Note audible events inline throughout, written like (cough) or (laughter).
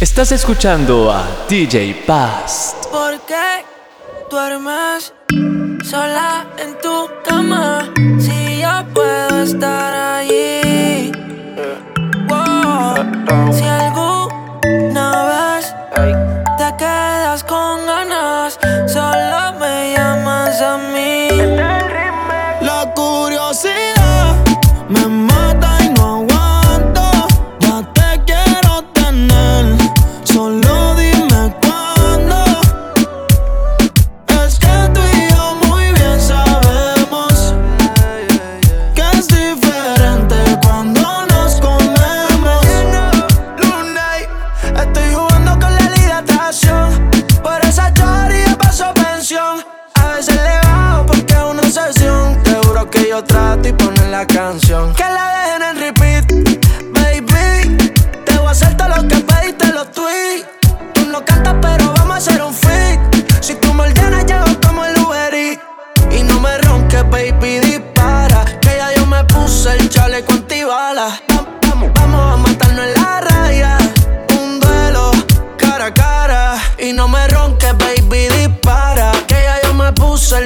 Estás escuchando a DJ Past. ¿Por qué duermes sola en tu cama? Si yo puedo estar allí. Si alguna vez te quedas con ganas, solo me llamas a mí.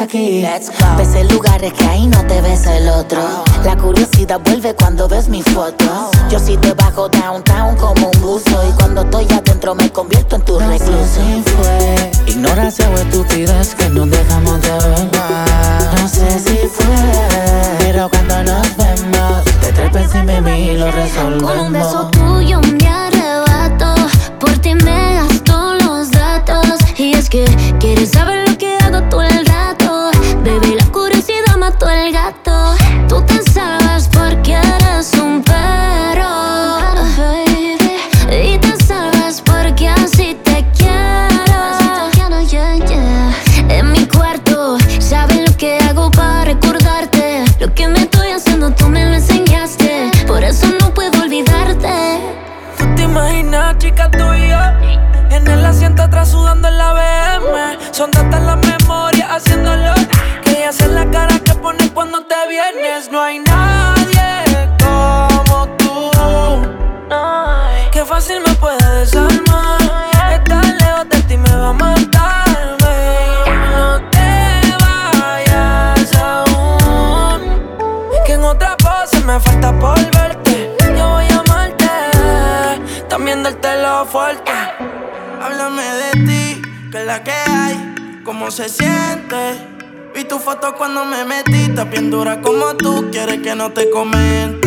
aquí. Let's go. Ves el lugares que ahí no te ves el otro. La curiosidad vuelve cuando ves mis fotos. Yo sí te bajo downtown como un buzo. Y cuando estoy adentro me convierto en tu no recluso. Sé si fue ignorancia o estupidez que nos dejamos de ver. No sé si fue, pero cuando nos vemos, y lo. Con un beso tuyo me arrebato. Por ti me dura como tú, quieres que no te comente.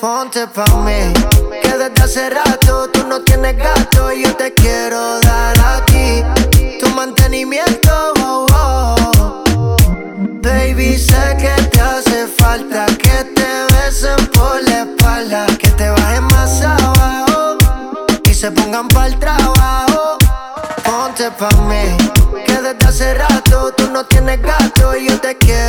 Ponte pa' mí, que desde hace rato tú no tienes gato y yo te quiero dar aquí tu mantenimiento. Oh, oh. Baby, sé que te hace falta que te besen por la espalda, que te bajen más abajo y se pongan el trabajo. Ponte pa' mí, que desde hace rato tú no tienes gato y yo te quiero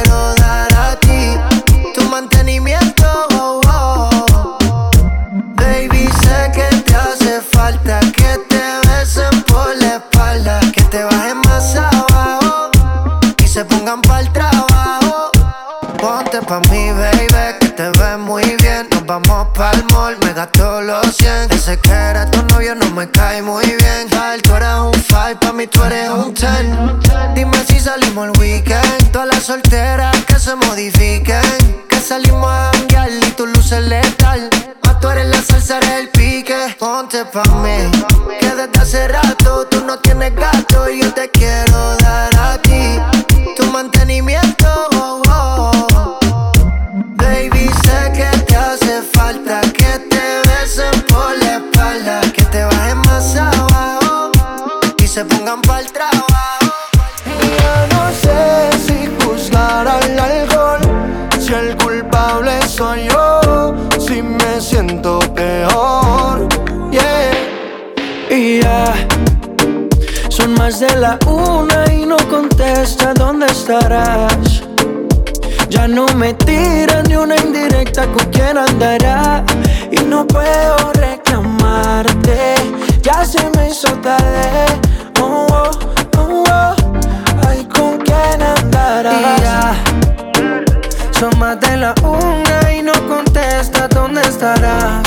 que se modifiquen. Que salimos a janguear y tu luces letal. Más tú eres la salsa, eres el pique. Ponte pa' mí, que desde hace rato tú de la una y no contesta dónde estarás. Ya no me tiran ni una indirecta con quién andará y no puedo reclamarte. Ya se me hizo tarde. Oh, oh, oh, oh. Ay, con quién andarás. Ya son más de la una y no contesta dónde estarás.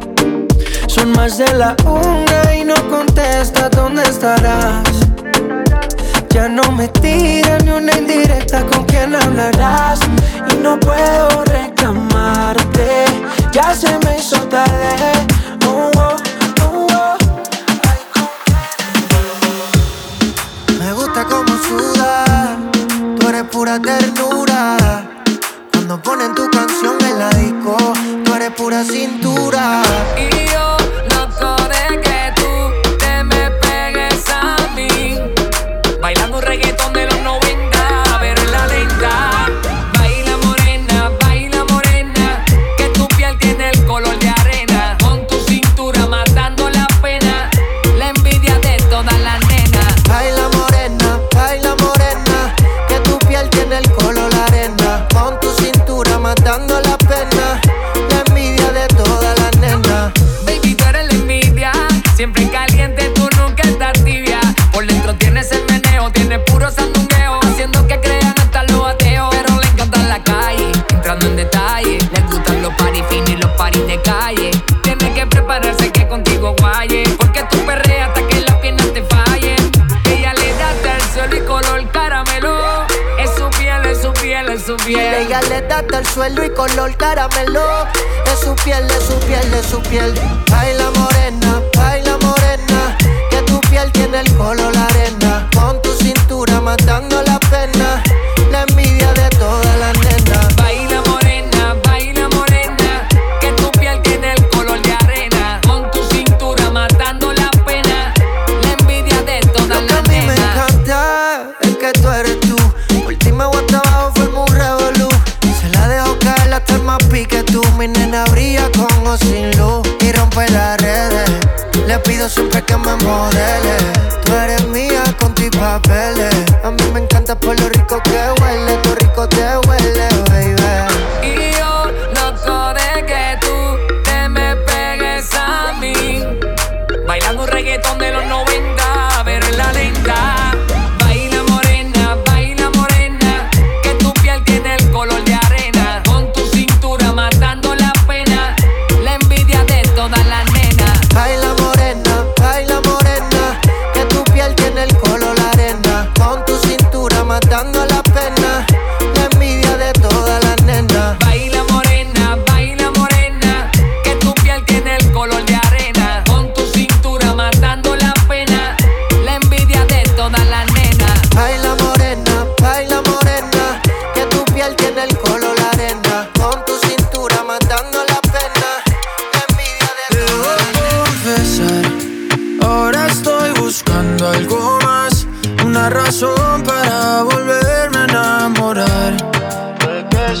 Son más de la una y no contesta dónde estarás Ya no me tiran ni una indirecta con quién hablarás Y no puedo reclamarte Ya se me hizo tarde Oh, oh, oh, oh. Me gusta como sudas, tú eres pura ternura. Cuando ponen tu canción en la disco, tú eres pura cintura. Y color caramelo. Es su piel, es su piel, es su piel. Baila morena,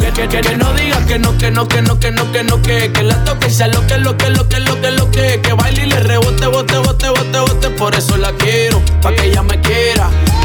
Que, que, que, que no diga que no, que no, que no, que no, que no, que Que la toque y sea lo que, lo que, lo que, lo que, lo que Que baile y le rebote, bote, bote, bote, bote Por eso la quiero, pa' que ella me quiera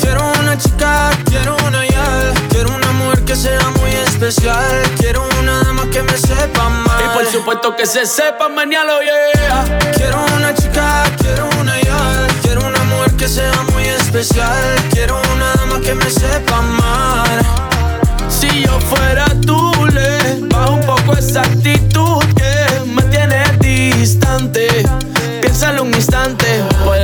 Quiero una chica, quiero una ya, quiero una mujer que sea muy especial, quiero una dama que me sepa amar. Y por supuesto que se sepa mañana, yeah Quiero una chica, quiero una ya, quiero una mujer que sea muy especial, quiero una dama que me sepa amar. Si yo fuera tú, le bajo un poco esa actitud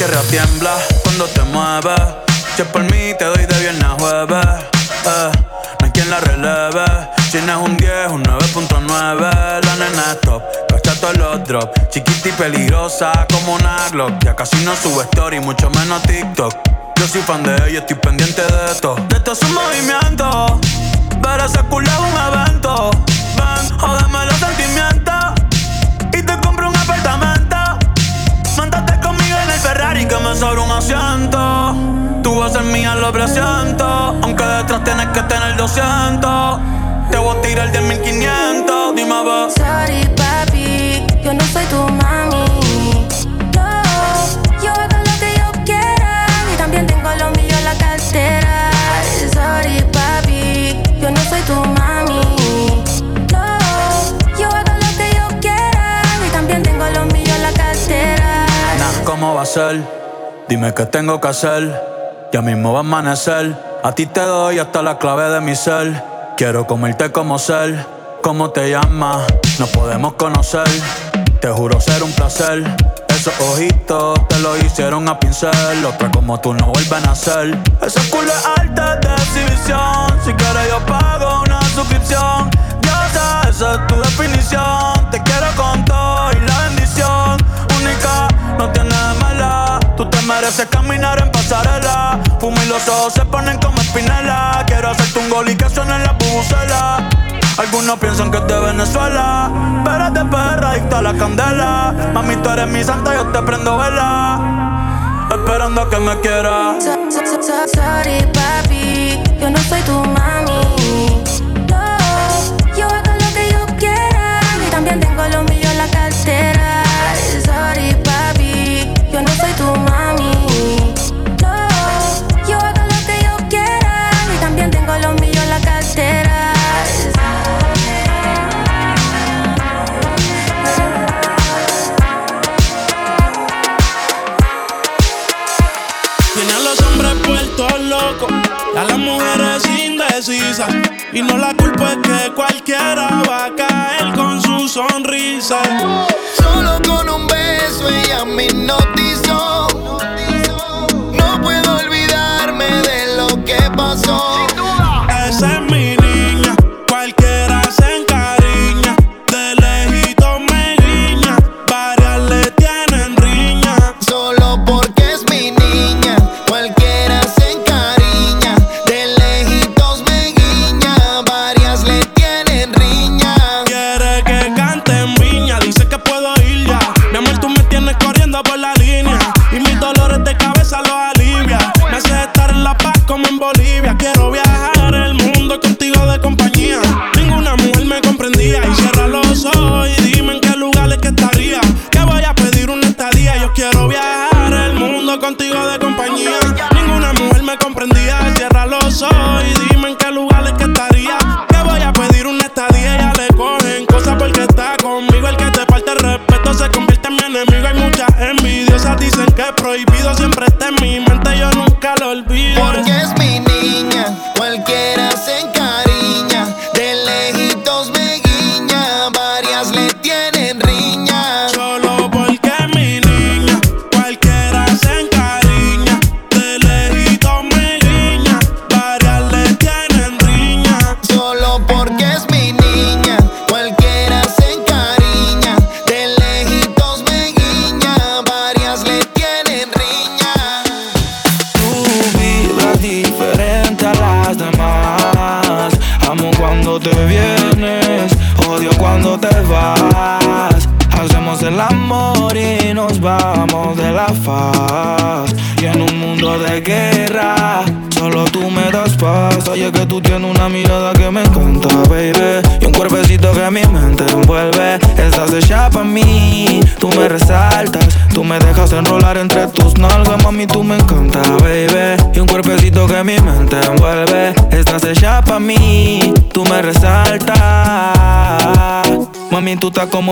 Tierra tiembla cuando te mueves. Si por mí, te doy de viernes a jueves. Eh, no hay quien la releve. Si no es un 10, un 9.9. La nena es top, cacha todos los drops. Chiquita y peligrosa como una Glock. Ya casi no sube story, mucho menos TikTok. Yo soy fan de ella, estoy pendiente de esto. De esto es un movimiento. Ver ese culo un evento. Ven, jódeme presiento. Aunque detrás tienes que tener 200. Te voy a tirar de 1500. Dime, a ver. Sorry, papi, yo no soy tu mami. No, yo hago lo que yo quiera y también tengo lo mío en la cartera. Sorry, papi, yo no soy tu mami. No, yo hago lo que yo quiera y también tengo lo mío en la cartera. Nah, ¿cómo va a ser? Dime qué tengo que hacer. Ya mismo va a amanecer. A ti te doy hasta la clave de mi ser. Quiero comerte como ser. ¿Cómo te llamas? Nos podemos conocer. Te juro ser un placer. Esos ojitos te lo hicieron a pincel. Otra como tú no vuelven a ser. Ese culo es alta de exhibición. Si quieres, yo pago una suscripción. Ya esa es tu definición. Mereces caminar en pasarela. Fumo y los ojos se ponen como espinela. Quiero hacerte un gol y que suene la bubucela. Algunos piensan que es de Venezuela, pero es de perra adicta a la candela. Mami, tú eres mi santa, yo te prendo vela. Esperando a que me quieras. Sorry, papi, yo no soy tu mami. Y no la culpa es que cualquiera va a caer con su sonrisa. Solo con un beso ella me hipnotizó. No puedo olvidarme de lo que pasó. Esa es mi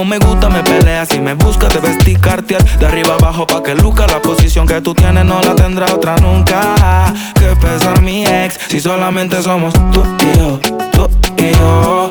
me gusta, me peleas y me buscas, te vestí cartier de arriba abajo pa' que luca la posición que tú tienes no la tendrá otra nunca. Que pesa mi ex. Si solamente somos tú y yo, tú y yo,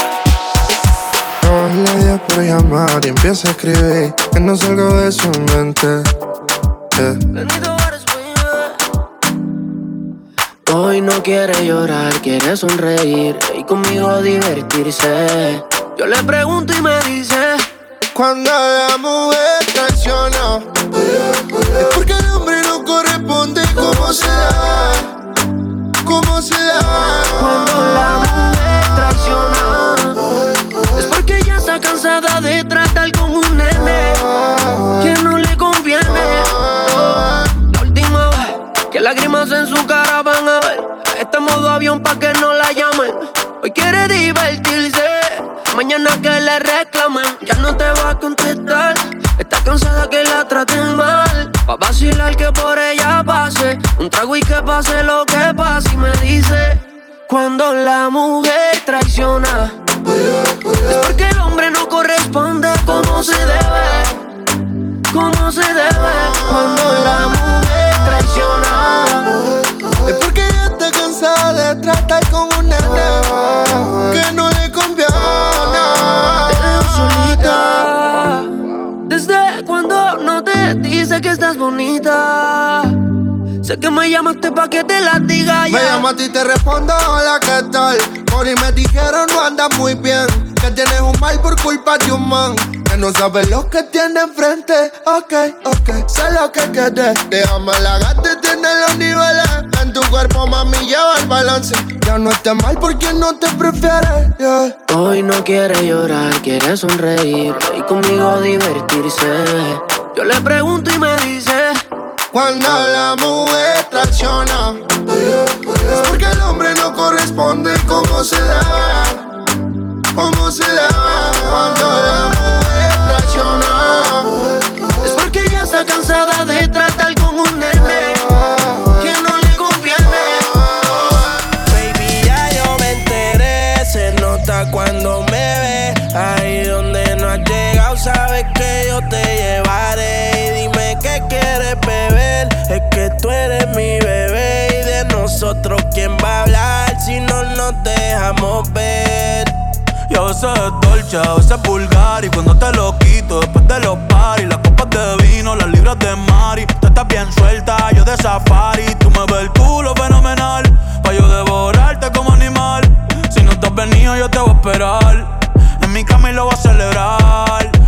Le dio por llamar y empieza a escribir que no salgo de su mente. Hoy no quiere llorar, quiere sonreír y conmigo divertirse. Yo le pregunto y me dice: Cuando la mujer traiciona, es porque el hombre no corresponde como se da. Como se da. Cuando la mujer traiciona, cansada de tratar con un nene que no le conviene. La última vez que lágrimas en su cara van a ver. Este modo avión pa' que no la llamen. Hoy quiere divertirse. Mañana que le reclamen, ya no te va a contestar. Está cansada que la traten mal. Pa' vacilar que por ella pase. Un trago y que pase lo que pase. Y me dice: Cuando la mujer traiciona, es porque el hombre no corresponde como se debe. Como se debe. Cuando la mujer traiciona, es porque ella está cansada de tratar con un nene que no le conviene. te dejo solita. Desde cuando no te dice que estás bonita. Sé que me llamaste pa' que te la diga ya. Me ti y te respondo, hola, ¿qué tal? Por ahí me dijeron no andas muy bien Que tienes un mal por culpa de un man Que no sabes lo que tiene enfrente Ok, ok, sé lo que quieres Déjame la gata y tiene los niveles En tu cuerpo, mami, lleva el balance Ya no estés mal porque no te prefieres yeah. Hoy no quiere llorar, quiere sonreír y conmigo divertirse. Yo le pregunto y me dice: Cuando la mujer traiciona Es porque el hombre no corresponde como se debe Como se debe Cuando la mujer traiciona Es porque ella está cansada de tratar tú eres mi bebé. Y de nosotros, ¿quién va a hablar si no nos dejamos ver? Y a veces es dolce, a veces es vulgar Y cuando te lo quito después de los paris Las copas de vino, las libras de mari. Tú estás bien suelta, yo de safari. Tú me ves el culo fenomenal Pa' yo devorarte como animal. Si no te has venido yo te voy a esperar. En mi cama y lo voy a celebrar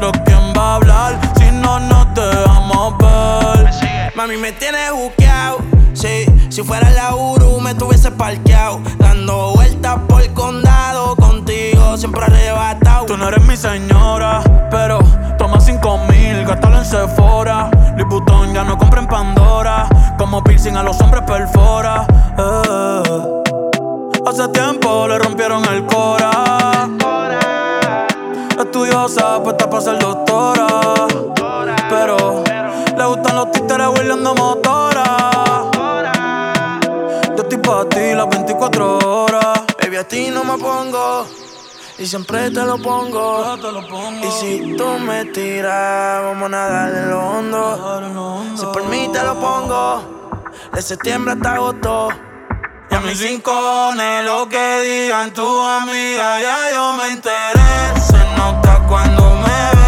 nosotros quién va a hablar Si no nos dejamos ver Mami, me tienes buqueado. Sí, si fuera la Uru, me tuviese parqueado. Dando vueltas por el condado. Contigo siempre arrebatado. Tú no eres mi señora, pero toma cinco mil, gástalo en Sephora. Vuitton ya no compra en Pandora. Como piercing a los hombres perfora. Eh. Hace tiempo le rompieron el cora. Estudiosa, puesta para ser doctora. Pero le gustan los títeres huirleando motora. Yo estoy pa' ti las 24 horas. Baby, a ti no me pongo. Y siempre te lo pongo. Y si tú me tiras, vamos a nadar en lo hondo. Si por mí te lo pongo. De septiembre hasta agosto. Y a mis rincones, lo que digan tu amiga, ya yo me enteré. Nota cuando me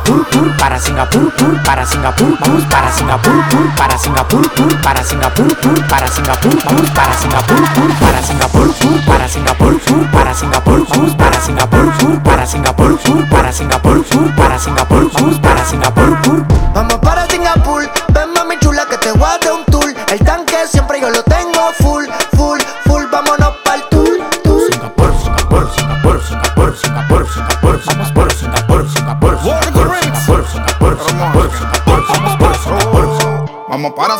Singapur, para Singapur, para Singapur, vamos para Singapur, para Singapur, para Singapur, para Singapur, vamos para Singapur, para Singapur, para Singapur, para Singapur, vamos para Singapur, para Singapur, para Singapur, para Singapur, para Singapur. Vamos para Singapur, ven mami chula que te voy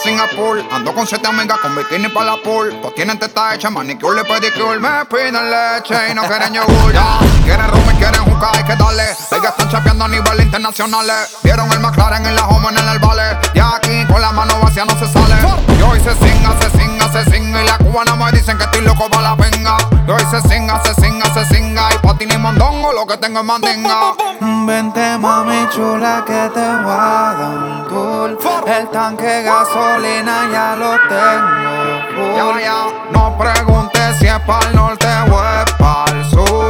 Singapur, ando con siete amigas con bikini para la pool. Pues tienen teta hecha, manicure y pedicure. Me piden leche y no quieren yogur. Ya, quieren rum y quieren jugar, hay que darle. Ellas están chapeando a nivel internacional. Vieron el McLaren en la home en el vale. Y aquí con la mano vacía no se sale. Yo hice singa, se singa, se singa. Y la cubana me dicen que estoy loco para la venga. Yo hice singa, se singa, se singa. Y lo que tengo es mandinga. Vente mami chula que te voy a dar un tour El tanque de gasolina ya lo tengo full no preguntes si es para el norte o es para el sur.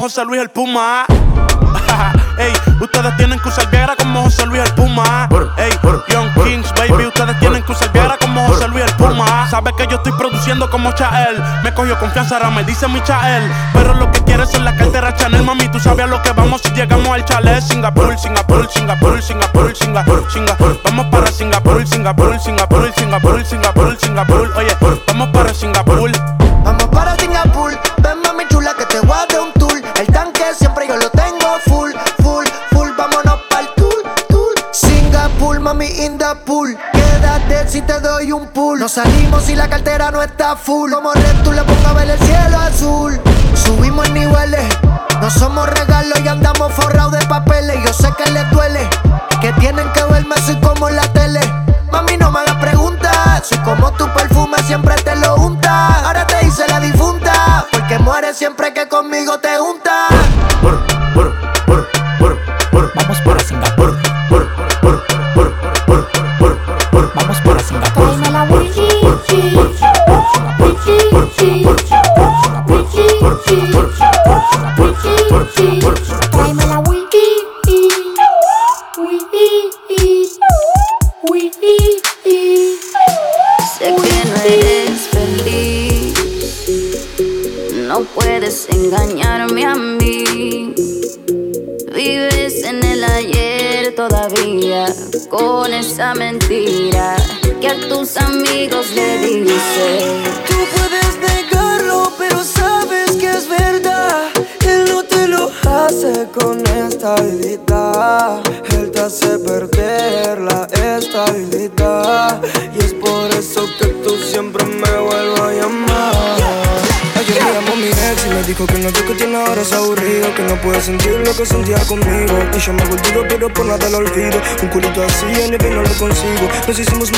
José Luis el Puma. (laughs) Ey, ustedes tienen que usar Viagra como José Luis el Puma. Ey, Young Kings, baby, ustedes tienen que usar Viagra como José Luis el Puma. Sabes que yo estoy produciendo como Chael. Me cogió confianza, ahora me dice mi Chael. Pero lo que quieres es la cartera Chanel, mami. Tú sabes a lo que vamos si llegamos al chalet. Singapur, Singapur, Singapur, Singapur, Singapur, Singapur. Vamos para Singapur, Singapur, Singapur, Singapur, Singapur, Singapur. Oye, vamos para Singapur. Nos salimos si la cartera no está full. Como red tú le pongo a ver el cielo azul. Subimos en niveles, no somos regalos y andamos forrados de papeles. Yo sé que les duele, que tienen que verme así como en la tele. Mami, no me hagas preguntas. Soy como tu perfume, siempre te lo untas. Ahora te hice la difunta, porque mueres siempre que conmigo te juntas. Por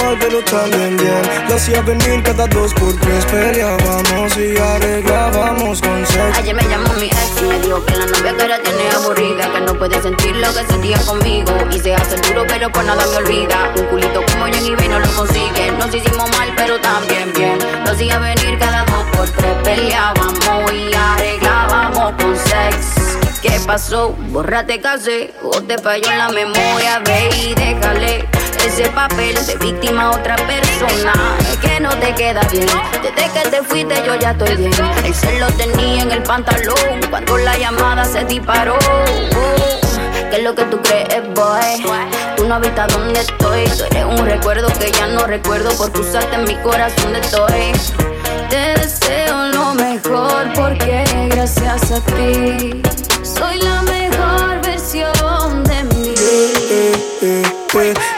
mal pero también bien hacía venir cada dos por tres Peleábamos y arreglábamos con sexo Ayer me llamó mi ex y me dijo que la novia que ahora tiene aburrida Que no puede sentir lo que sentía conmigo. Y se hace duro pero por nada me olvida. Un culito como Jenny B no lo consigue. Nos hicimos mal pero también bien. Lo hacía venir cada dos por tres Peleábamos y arreglábamos con pasó. Bórrate casi, o te falló en la memoria, ve y déjale ese papel de víctima a otra persona. Es que no te queda bien. Desde que te fuiste yo ya estoy bien. El cel lo tenía en el pantalón cuando la llamada se disparó. ¿Qué es lo que tú crees, boy? Tú no habitas donde estoy. Tú eres un recuerdo que ya no recuerdo porque usaste en mi corazón de estoy. Te deseo lo mejor porque gracias a ti soy la mejor versión de mí.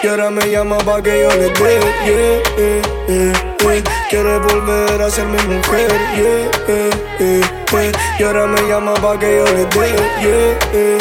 Y ahora me llama pa' que yo le dé, Quiere volver a ser mi mujer, Y ahora me llama pa' que yo le dé,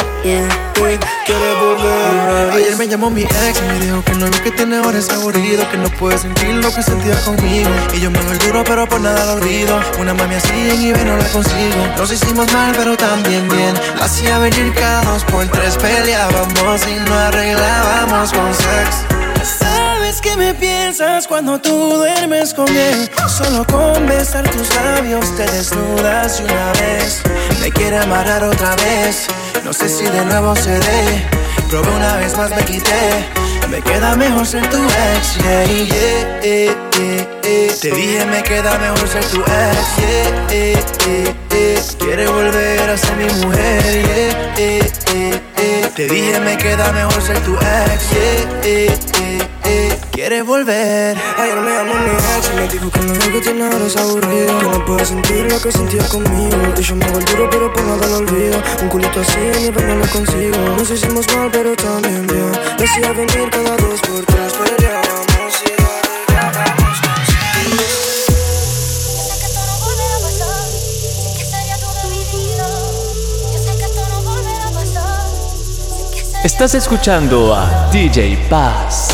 Volver. Ayer me llamó mi ex y me dijo que no lo que tiene ahora es aburrido, que no puede sentir lo que sentía conmigo. Y yo me doy duro, pero por nada lo olvido. Una mami así en eBay no la consigo. Nos hicimos mal, pero también bien. La hacía venir cada dos por tres, peleábamos y no arreglábamos con sex. Sabes que me piensas cuando tú duermes con él. Solo con besar tus labios te desnudas y una vez me quiere amarrar otra vez. No sé si de nuevo se dé. Probé una vez más, me quité. Me queda mejor ser tu ex, yeah, yeah, yeah, Te dije me queda mejor ser tu ex, Quiere volver a ser mi mujer, Te dije me queda mejor ser tu ex, quiere volver. Ayer me llamó mi ex y me dijo que lo que tiene ahora es aburrido. Que no puede sentir lo que sentía conmigo. Y yo me hago el duro, pero por nada lo olvido. Un culito así ni no lo consigo. Nos hicimos mal, pero también bien. Decía venir cada dos por tres, peleábamos y arreglábamos Estás escuchando a DJ Paz.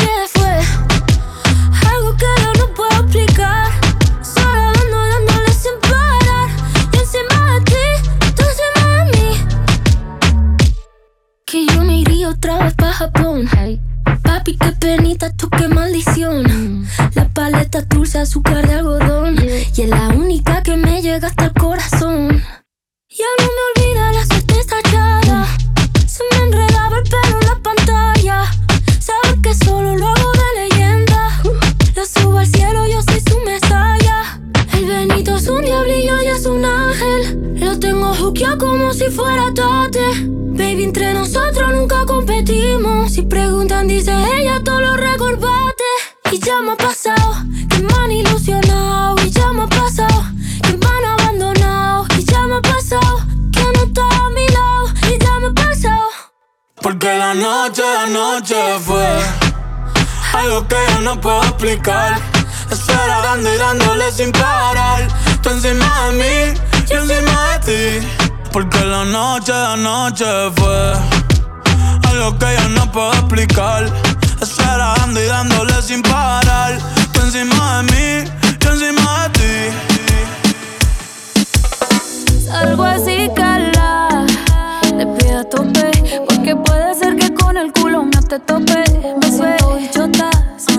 otra vez Japón. Papi, qué penita, tú qué maldición. La paleta dulce, azúcar de algodón. Y es la única que me llega hasta el corazón. Ya no me olvida la suerte estallada. Se me enredaba el pelo en la pantalla. Sabes que solo lo Juqueado como si fuera tate. Baby, entre nosotros nunca competimos. Si preguntan, dice ella, todo lo recorbate. Y ya me ha pasado que me han ilusionado. Y ya me ha pasado que me han abandonado. Y ya me ha pasado que no está a mi lado. Y ya me ha pasado. Porque la noche, la noche fue algo que yo no puedo explicar. Esperando y dándole sin parar. Tú encima de mí, noche encima de ti. Porque la noche de anoche fue algo que yo no puedo explicar. Eso era ando y dándole sin parar. Tú encima de mí, yo encima de ti. Salgo así, cala. Le pido a tope. Porque puede ser que con el culo no te tope. Me suelto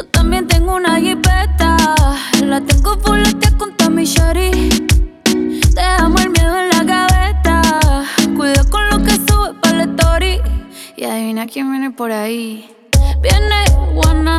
Yo también tengo una jipeta. La tengo fuletea con Tommy Shari. Te amo el miedo en la gaveta. Cuida con lo que sube para la story. Y adivina quién viene por ahí. Viene Juana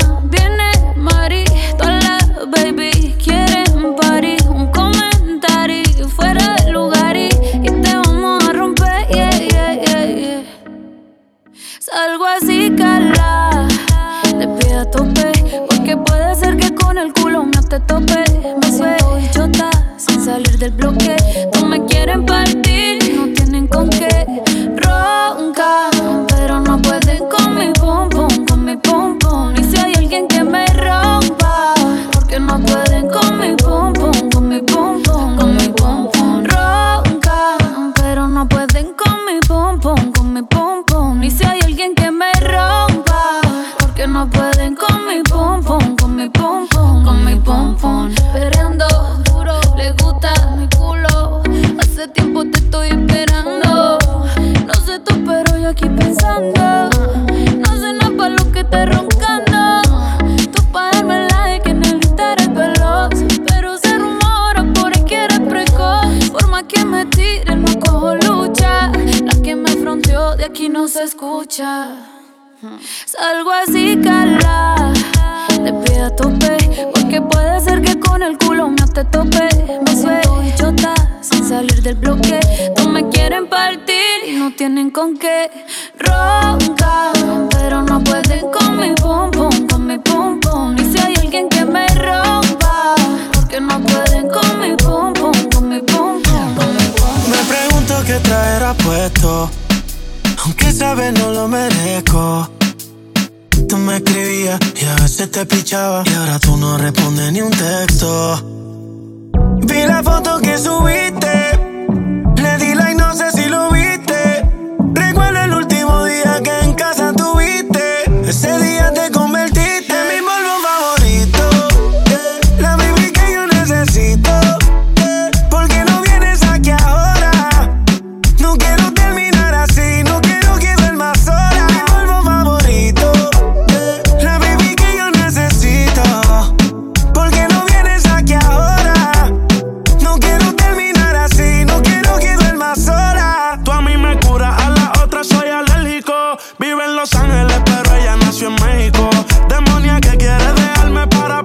Los Ángeles, pero ella nació en México. Demonia que quiere dejarme para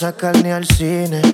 sacar al cine.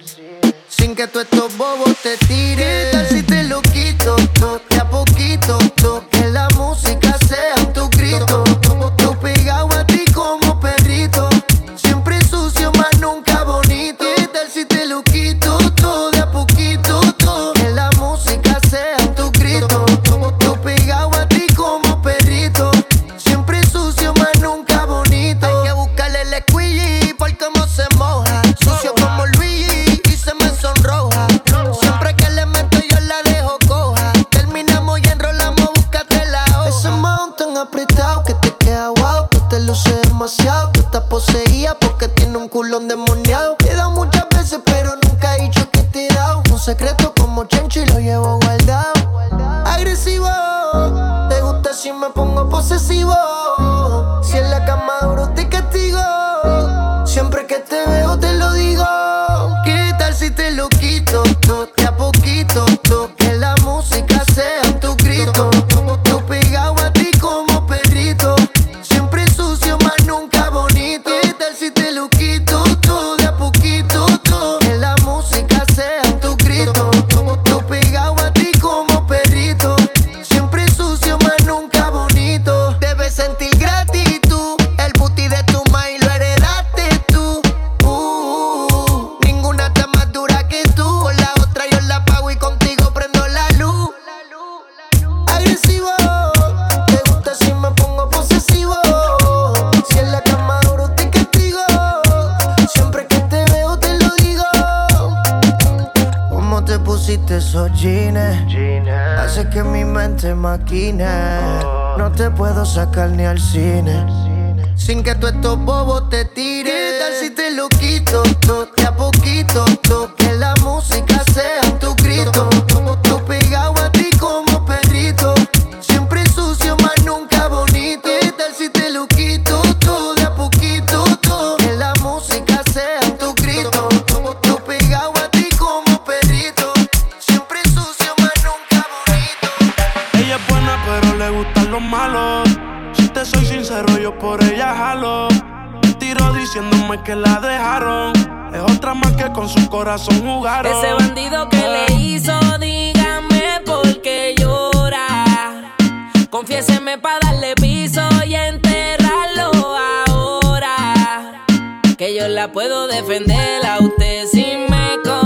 Que yo la puedo defender a usted si me colabora.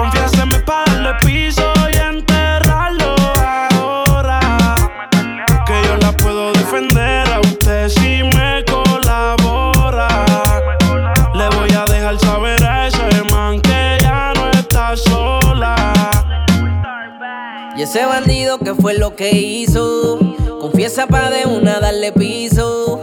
Confiéseme para darle piso y enterrarlo ahora. Que yo la puedo defender a usted si me colabora. Le voy a dejar saber a ese man que ya no está sola. Y ese bandido que fue lo que hizo. Confiesa pa' de una darle piso.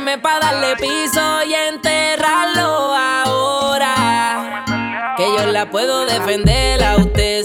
Confiéseme para darle piso y enterrarlo ahora. Que yo la puedo defender a usted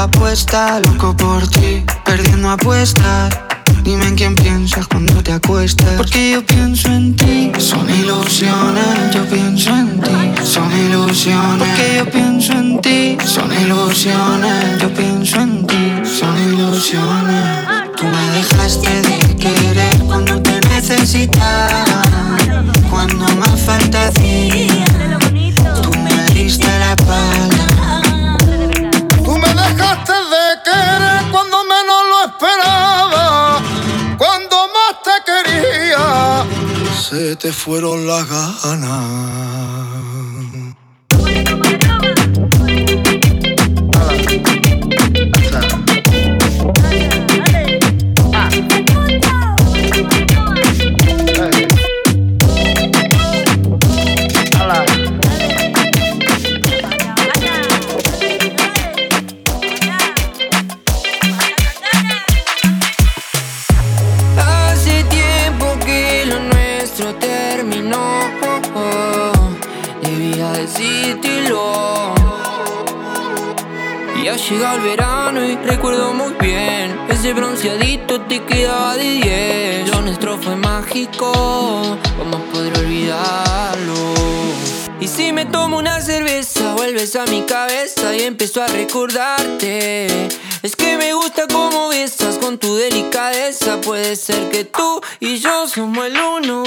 Loco por ti, perdiendo apuestas. Dime en quién piensas cuando te acuestas. Porque yo pienso en ti. Son ilusiones, yo pienso en ti. Son ilusiones. Porque yo pienso en ti. Son ilusiones, yo pienso en ti. Son ilusiones. Tú me dejaste de fueron las ganas. A recordarte. Es que me gusta cómo besas con tu delicadeza. Puede ser que tú y yo somos el uno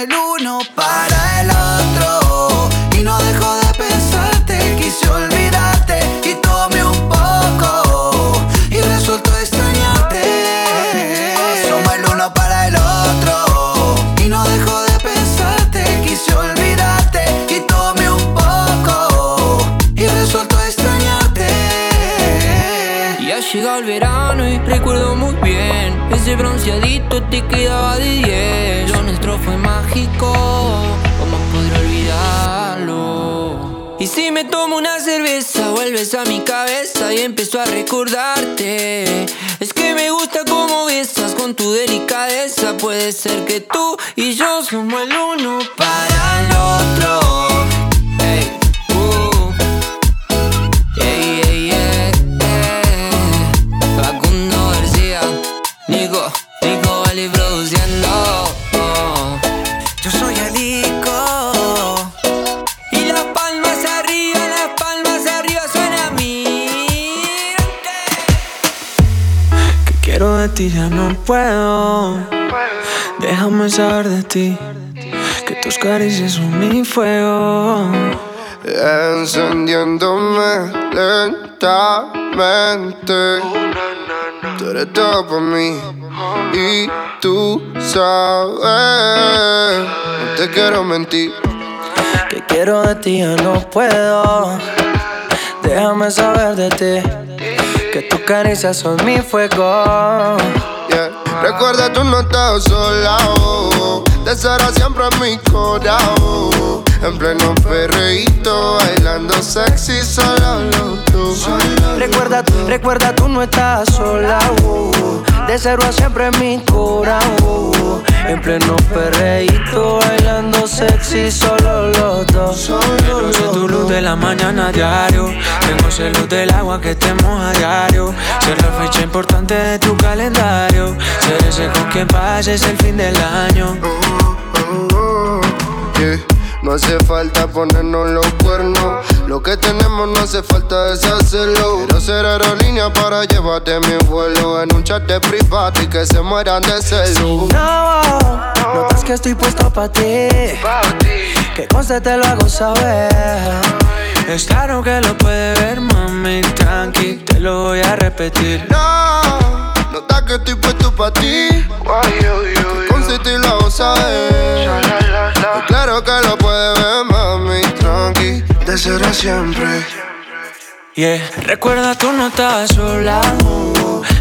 el uno para el otro. Y no dejo de pensarte, quise olvidarte y un poco. Y resultó extrañarte. Somos el uno para el otro. Y no dejo de pensarte, quise olvidarte y un poco. Y resultó extrañarte. Ya llega el verano y recuerdo muy bien Ese bronceadito te quedaba de 10 Vuelves a mi cabeza y empiezo a recordarte. Es que me gusta cómo besas con tu delicadeza. Puede ser que tú y yo somos el uno para el otro ti ya no puedo. Déjame saber de ti. Que tus caricias son mi fuego. Encendiéndome lentamente. Tú eres todo para mí. Y tú sabes. No te quiero mentir. Que quiero de ti ya no puedo. Déjame saber de ti. Que tus caricias son mi fuego. Recuerda, tú no estás sola. oh. Te será siempre mi corazón. En pleno perreíto, bailando sexy, solo los dos. Recuerda, recuerda, tú no estás sola. uh. De cero a siempre en mi corazón. En pleno perreíto, bailando sexy, solo los dos. Yo soy tu luz de la mañana a diario. Tengo celos del agua que te moja a diario. Ser la fecha importante de tu calendario. Ser ese con quien pases el fin del año. Yeah. No hace falta ponernos los cuernos. Lo que tenemos no hace falta deshacerlo. Quiero ser aerolínea para llevarte mi vuelo en un chat de privado y que se mueran de celo. No, notas que estoy puesto para ti. Que conste te lo hago saber. Es claro que lo puede ver, mami. Tranqui, te lo voy a repetir. No, nota que estoy puesto para ti. Te lo hago saber. Es claro que lo puede ver, mami. Tranqui, de ser a siempre. Yeah. Recuerda, tú no estás sola.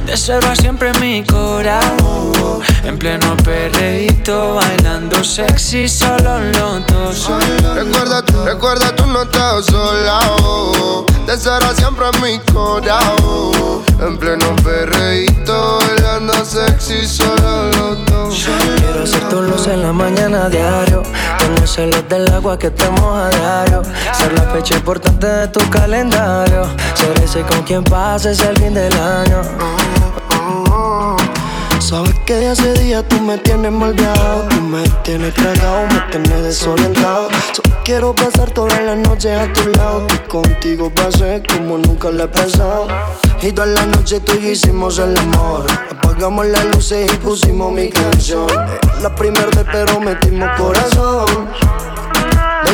De cero a siempre en mi corazón. En pleno perreíto, bailando sexy, solo los dos. Recuerda, recuerda, tú no estás sola. oh. De cero siempre en mi corazón. En pleno perreíto, bailando sexy, solo los dos. Quiero ser tu luz en la mañana diario. Tengo celos del agua que te moja a diario. Ser la fecha importante de tu calendario. Ser ese con quien pases el fin del año. Sabes que de hace días tú me tienes malviado Tú me tienes tragado, me tienes desorientado. Solo quiero pasar todas las noches a tu lado. Que contigo pasé como nunca le he pasado. Y todas las noches tú y hicimos el amor. Apagamos las luces y pusimos mi canción. Es La primera vez pero metimos corazón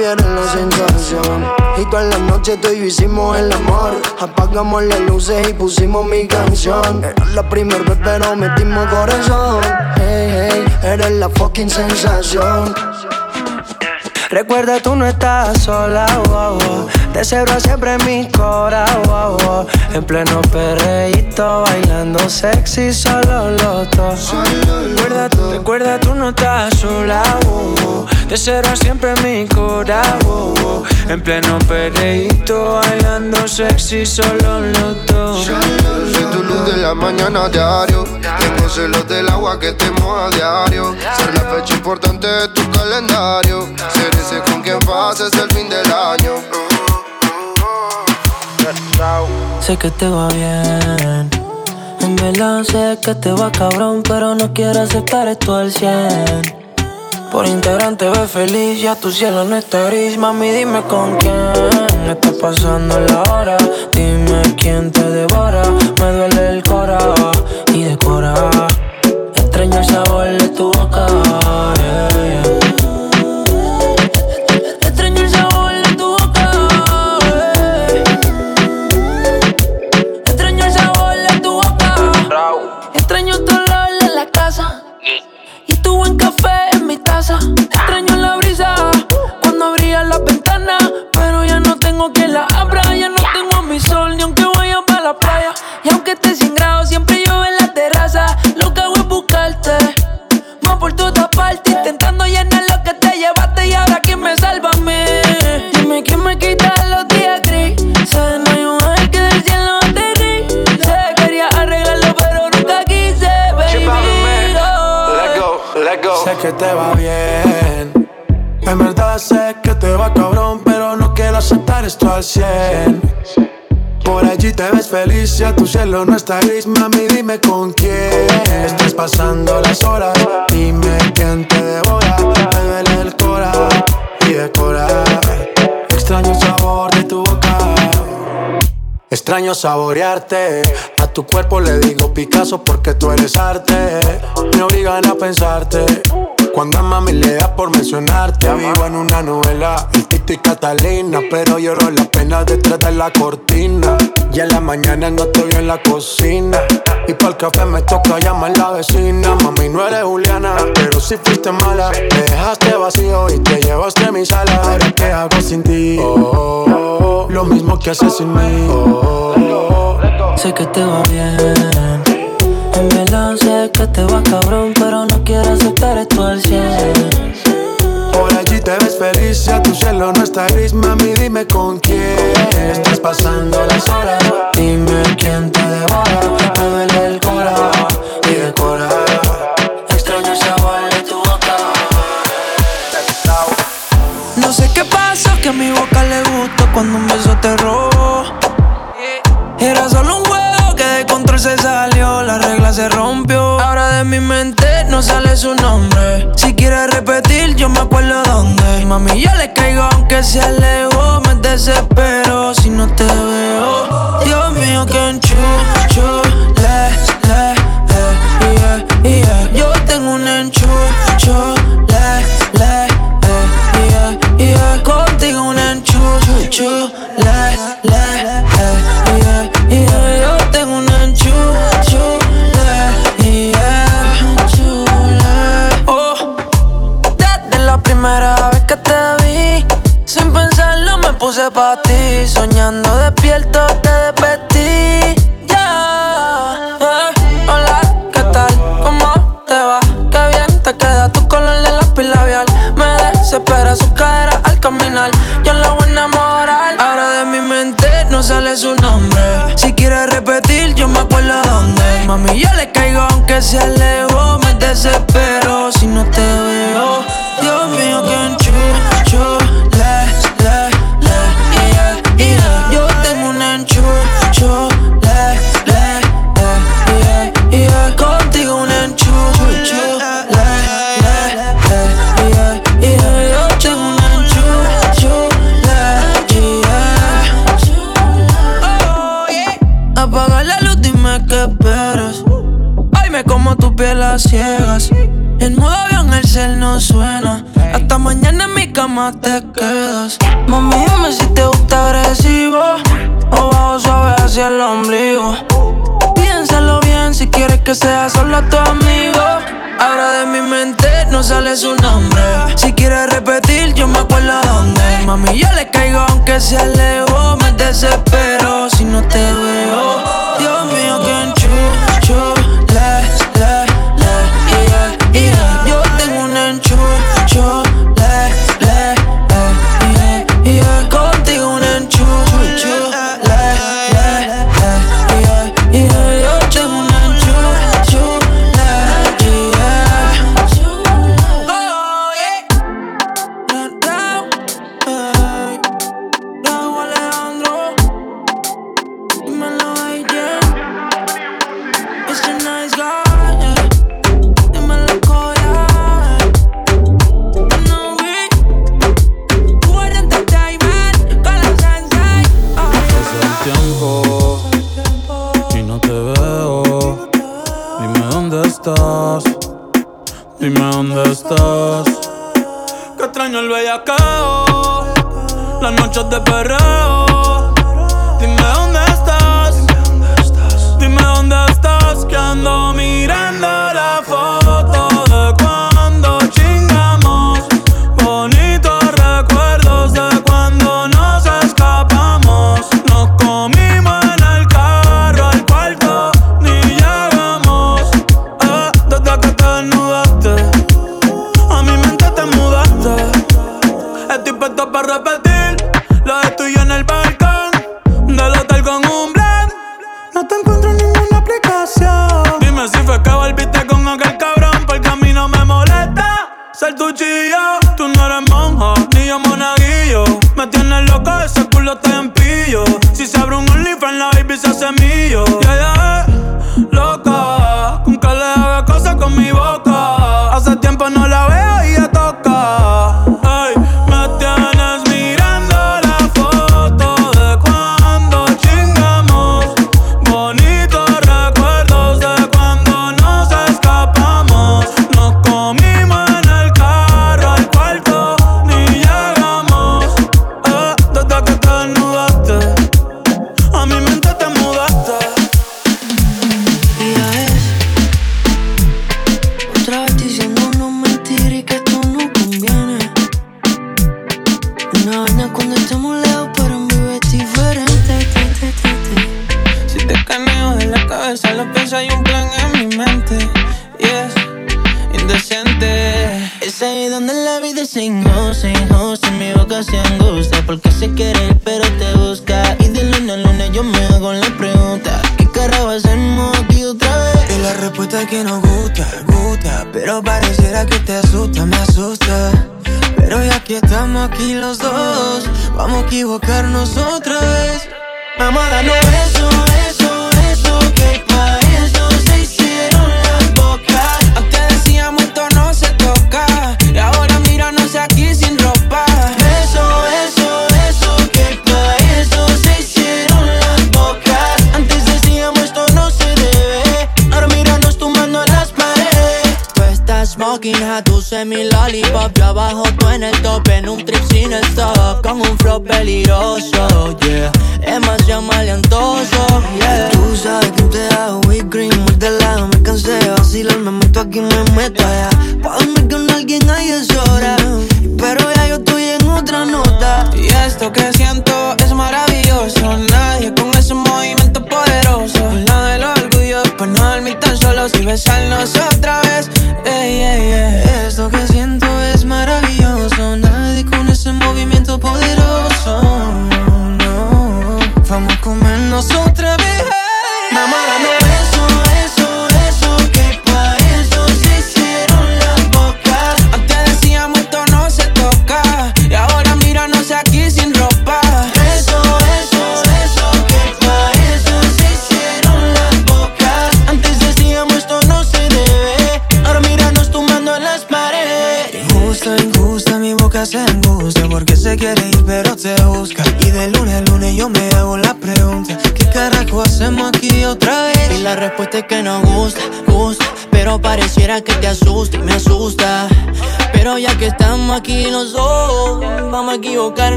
Eres la sensación. Y todas las noches tú y yo hicimos el amor. Apagamos las luces y pusimos mi canción. Era la primera vez, pero metimos corazón. Hey, hey, eres la fucking sensación. Recuerda, tú no estás sola, wow, wow. De cero a siempre mi cora. En pleno perreíto, bailando sexy, solo los dos. Recuerda, recuerda, tú no estás sola. wow, wow. De cero a siempre mi cora. En pleno perreíto, bailando sexy, solo los dos. Soy tu luz de la mañana diario. Tengo celos del agua que te moja diario. Ser la fecha importante de calendario. Con quien pases el fin del año. Sé que te va bien. En verdad sé que te va cabrón, pero no quiero aceptar esto al 100. Por Instagram te ves feliz, ya tu cielo no está gris. Mami, dime con quién está pasando la hora. Tu cuerpo le digo Picasso porque tú eres arte. Me obligan a pensarte. Cuando a mami le da por mencionarte, vivo en una novela, el Tito y Catalina, pero lloro las penas detrás de la cortina. Y en la mañana no estoy en la cocina. Y para el café me toca llamar la vecina. Mami, no eres Juliana, pero si fuiste mala. Me dejaste vacío y te llevaste a mi sala. Ahora, ¿qué hago sin ti? Oh, oh, oh, lo mismo que haces sin mí. Oh, oh, oh. Sé que te va bien. En verdad sé que te va cabrón, pero no quiero aceptar esto al 100. Por allí te ves feliz, ya tu cielo no está gris, mami, dime con quién estás pasando las horas. Dime quién te devora, me duele el cora y decora. Extraño el sabor de tu boca. No sé qué pasó, que a mi boca le gustó cuando un beso te robó. Era solo un se salió, la regla se rompió. Ahora de mi mente no sale su nombre. Si quieres repetir, yo me acuerdo dónde. Mami, yo le caigo aunque se alejó. Me desespero si no te veo. Dios mío, que enchucho. Soñando despierto te desvestí. Ya. Eh, Hola, ¿qué tal? ¿Cómo te va? Qué bien te queda tu color de lápiz labial. Me desespera su cadera al caminar. Yo la voy a enamorar. Ahora de mi mente no sale su nombre. Si quieres repetir, yo me acuerdo dónde. Mami, yo le caigo aunque se alejó. Me desespero si no te veo. De perreo.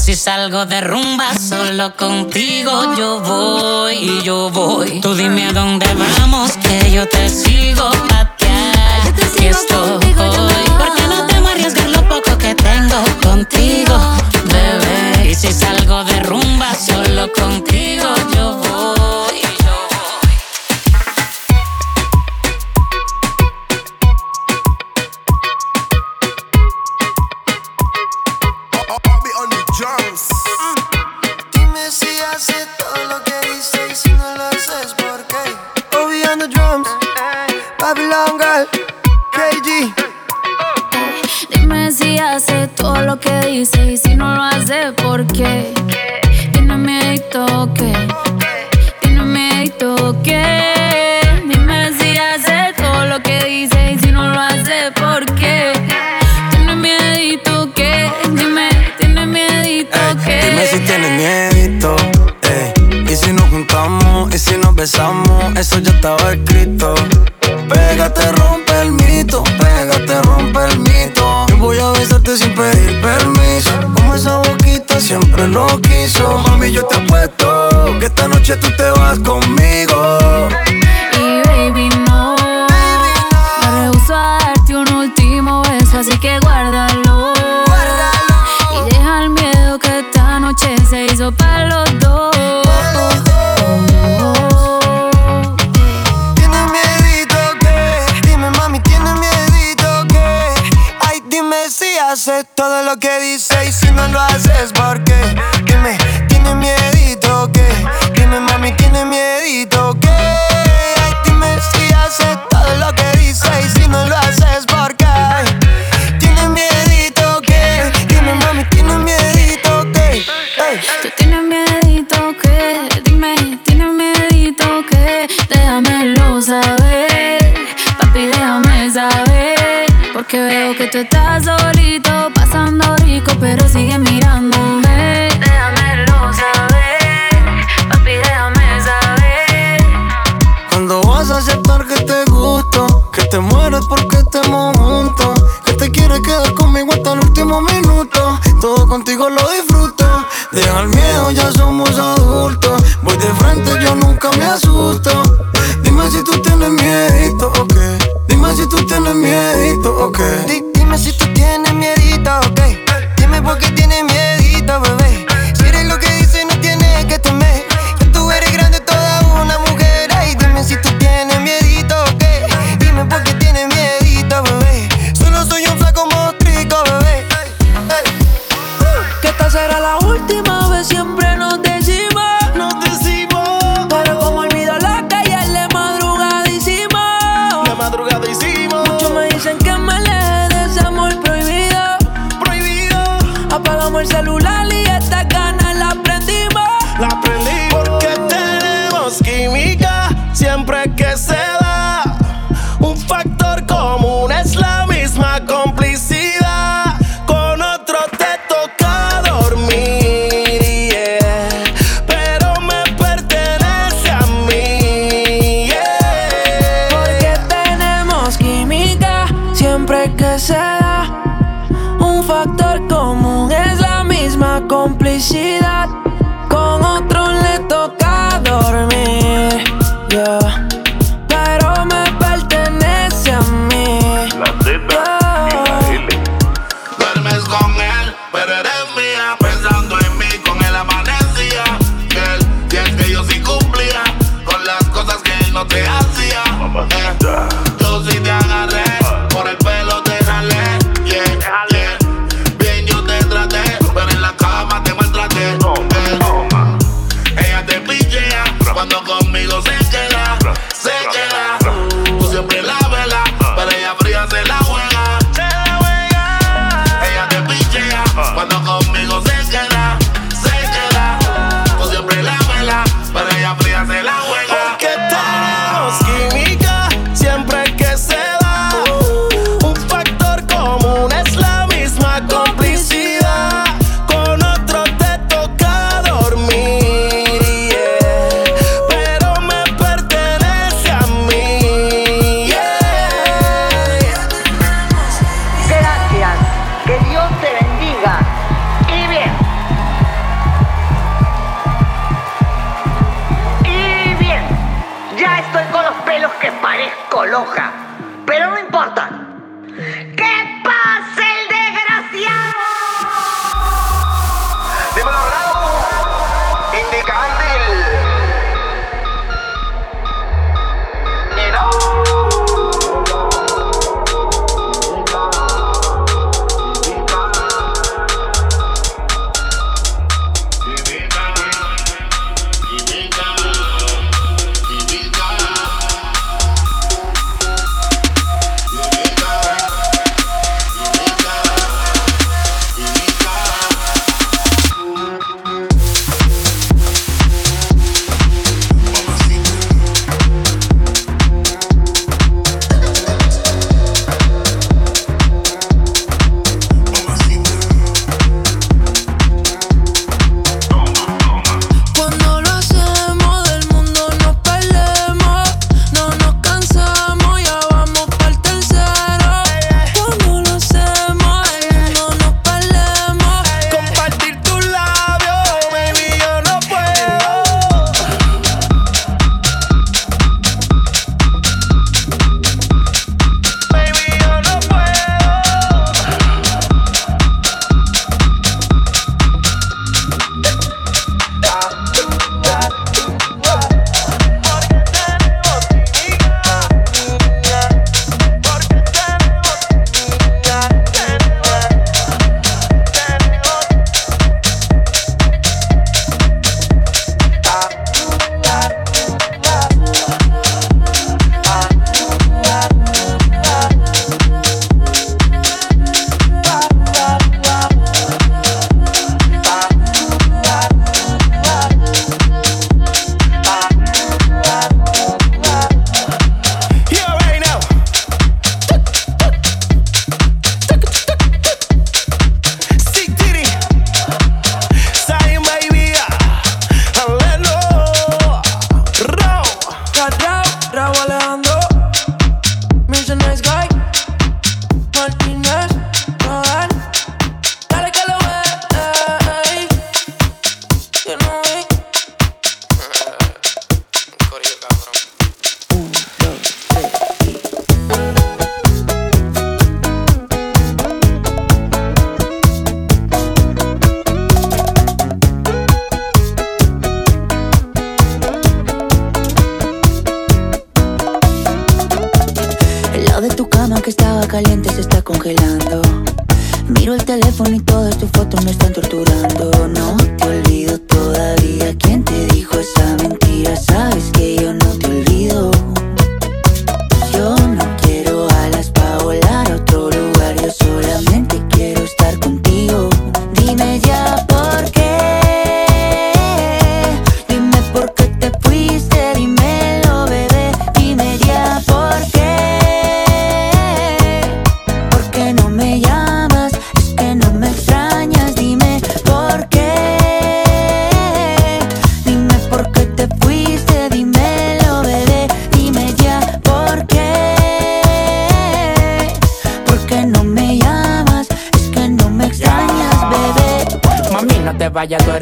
Si salgo de rumba solo contigo yo voy y yo voy. Tú dime a dónde vamos que yo te sigo patear. Yo te sigo Aquí estoy. Contigo, yo no. Porque no te arriesgar lo poco que tengo contigo.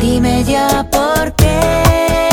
Dime ya por qué.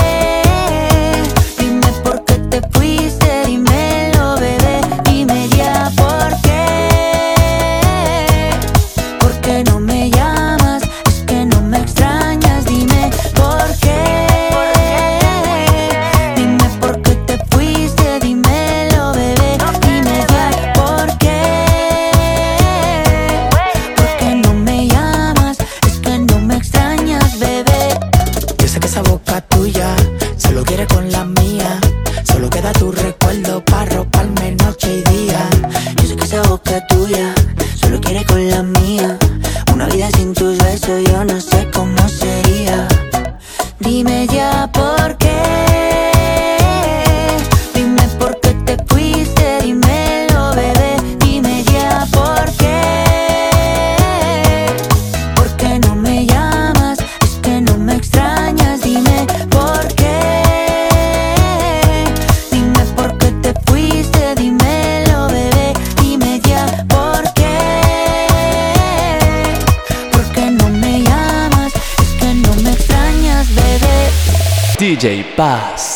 DJ Paz.